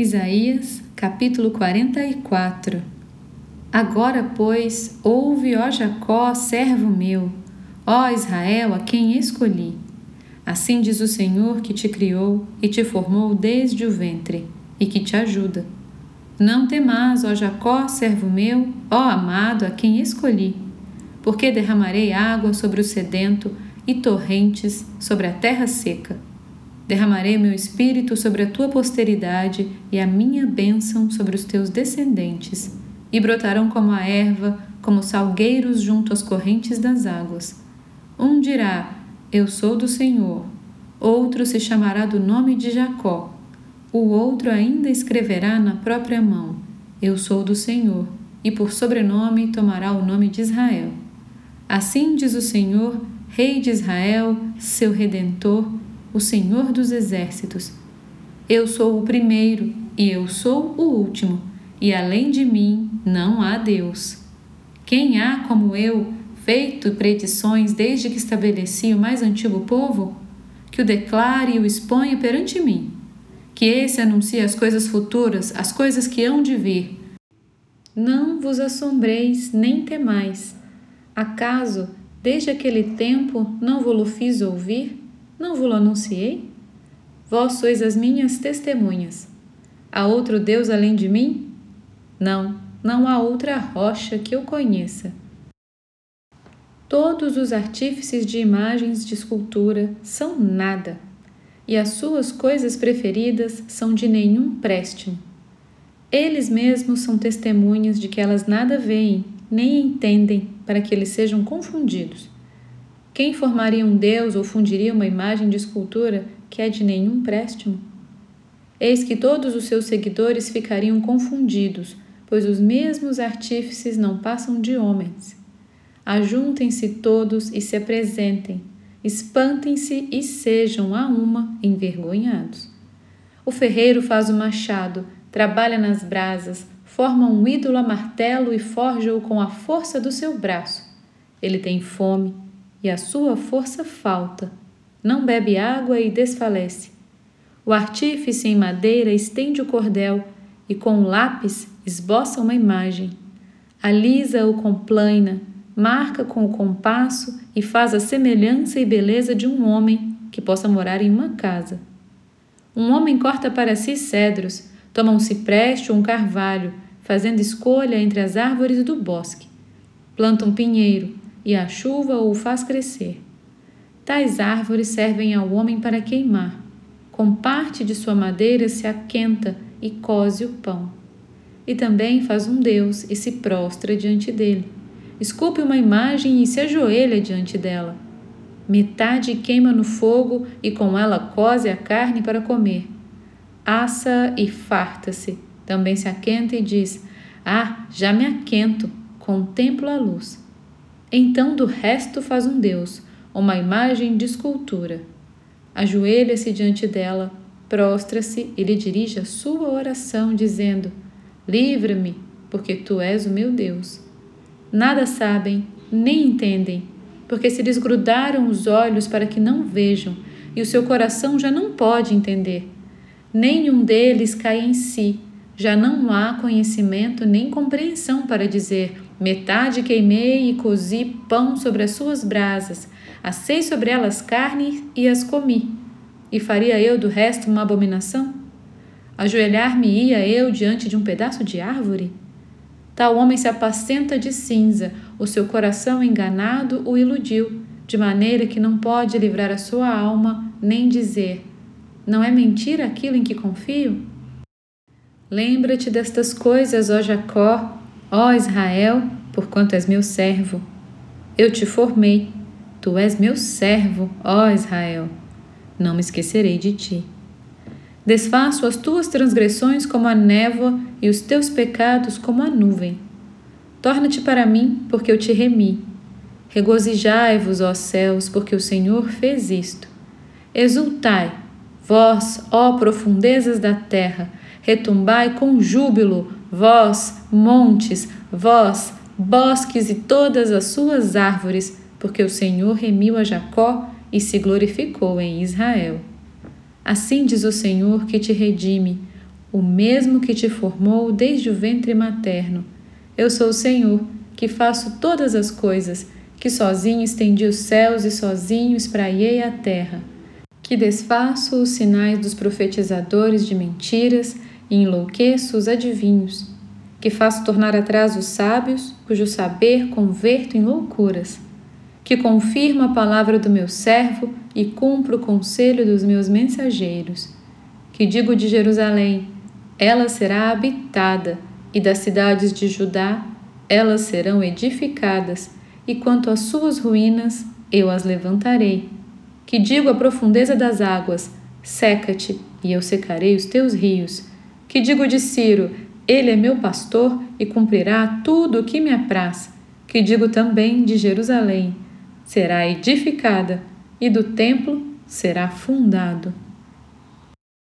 Isaías, capítulo 44 Agora, pois, ouve, ó Jacó, servo meu, ó Israel, a quem escolhi. Assim diz o Senhor que te criou e te formou desde o ventre, e que te ajuda. Não temas, ó Jacó, servo meu, ó amado, a quem escolhi, porque derramarei água sobre o sedento e torrentes sobre a terra seca. Derramarei meu espírito sobre a tua posteridade e a minha bênção sobre os teus descendentes, e brotarão como a erva, como salgueiros junto às correntes das águas. Um dirá: Eu sou do Senhor. Outro se chamará do nome de Jacó. O outro ainda escreverá na própria mão: Eu sou do Senhor, e por sobrenome tomará o nome de Israel. Assim diz o Senhor, Rei de Israel, seu redentor o Senhor dos Exércitos. Eu sou o primeiro e eu sou o último, e além de mim não há Deus. Quem há como eu, feito predições desde que estabeleci o mais antigo povo? Que o declare e o exponha perante mim. Que esse anuncie as coisas futuras, as coisas que hão de vir. Não vos assombreis nem temais. Acaso, desde aquele tempo, não vos fiz ouvir? Não vos anunciei? Vós sois as minhas testemunhas. Há outro Deus além de mim? Não, não há outra rocha que eu conheça. Todos os artífices de imagens de escultura são nada, e as suas coisas preferidas são de nenhum préstimo. Eles mesmos são testemunhas de que elas nada veem, nem entendem, para que eles sejam confundidos. Quem formaria um Deus ou fundiria uma imagem de escultura que é de nenhum préstimo? Eis que todos os seus seguidores ficariam confundidos, pois os mesmos artífices não passam de homens. Ajuntem-se todos e se apresentem, espantem-se e sejam a uma envergonhados. O ferreiro faz o machado, trabalha nas brasas, forma um ídolo a martelo e forja-o com a força do seu braço. Ele tem fome, e a sua força falta. Não bebe água e desfalece. O artífice em madeira estende o cordel e com o lápis esboça uma imagem. Alisa-o com plaina, marca com o compasso e faz a semelhança e beleza de um homem que possa morar em uma casa. Um homem corta para si cedros, toma um cipreste ou um carvalho, fazendo escolha entre as árvores do bosque. Planta um pinheiro, e a chuva o faz crescer. Tais árvores servem ao homem para queimar. Com parte de sua madeira se aquenta e cose o pão. E também faz um Deus e se prostra diante dele. Esculpe uma imagem e se ajoelha diante dela. Metade queima no fogo e com ela cose a carne para comer. Assa e farta-se. Também se aquenta e diz: Ah, já me aquento, contemplo a luz. Então do resto faz um Deus, uma imagem de escultura. Ajoelha-se diante dela, prostra-se e lhe dirige a sua oração, dizendo: Livra-me, porque tu és o meu Deus. Nada sabem, nem entendem, porque se lhes grudaram os olhos para que não vejam, e o seu coração já não pode entender. Nenhum deles cai em si, já não há conhecimento nem compreensão para dizer: Metade queimei e cozi pão sobre as suas brasas, assei sobre elas carne e as comi. E faria eu do resto uma abominação? Ajoelhar-me-ia eu diante de um pedaço de árvore? Tal homem se apacenta de cinza, o seu coração enganado o iludiu, de maneira que não pode livrar a sua alma, nem dizer: Não é mentira aquilo em que confio? Lembra-te destas coisas, ó Jacó, Ó Israel, porquanto és meu servo, eu te formei, tu és meu servo, ó Israel, não me esquecerei de ti. Desfaço as tuas transgressões como a névoa e os teus pecados como a nuvem. Torna-te para mim, porque eu te remi. Regozijai-vos, ó céus, porque o Senhor fez isto. Exultai, vós, ó profundezas da terra, retumbai com júbilo, vós, montes, vós, bosques e todas as suas árvores, porque o Senhor remiu a Jacó e se glorificou em Israel. Assim diz o Senhor que te redime, o mesmo que te formou desde o ventre materno. Eu sou o Senhor, que faço todas as coisas, que sozinho estendi os céus e sozinho espraiei a terra, que desfaço os sinais dos profetizadores de mentiras e enlouqueço os adivinhos, que faço tornar atrás os sábios, cujo saber converto em loucuras, que confirmo a palavra do meu servo e cumpro o conselho dos meus mensageiros, que digo de Jerusalém, ela será habitada, e das cidades de Judá, elas serão edificadas, e quanto às suas ruínas, eu as levantarei. Que digo à profundeza das águas: seca-te, e eu secarei os teus rios. Que digo de Ciro: ele é meu pastor e cumprirá tudo o que me apraz. Que digo também de Jerusalém: será edificada, e do templo será fundado.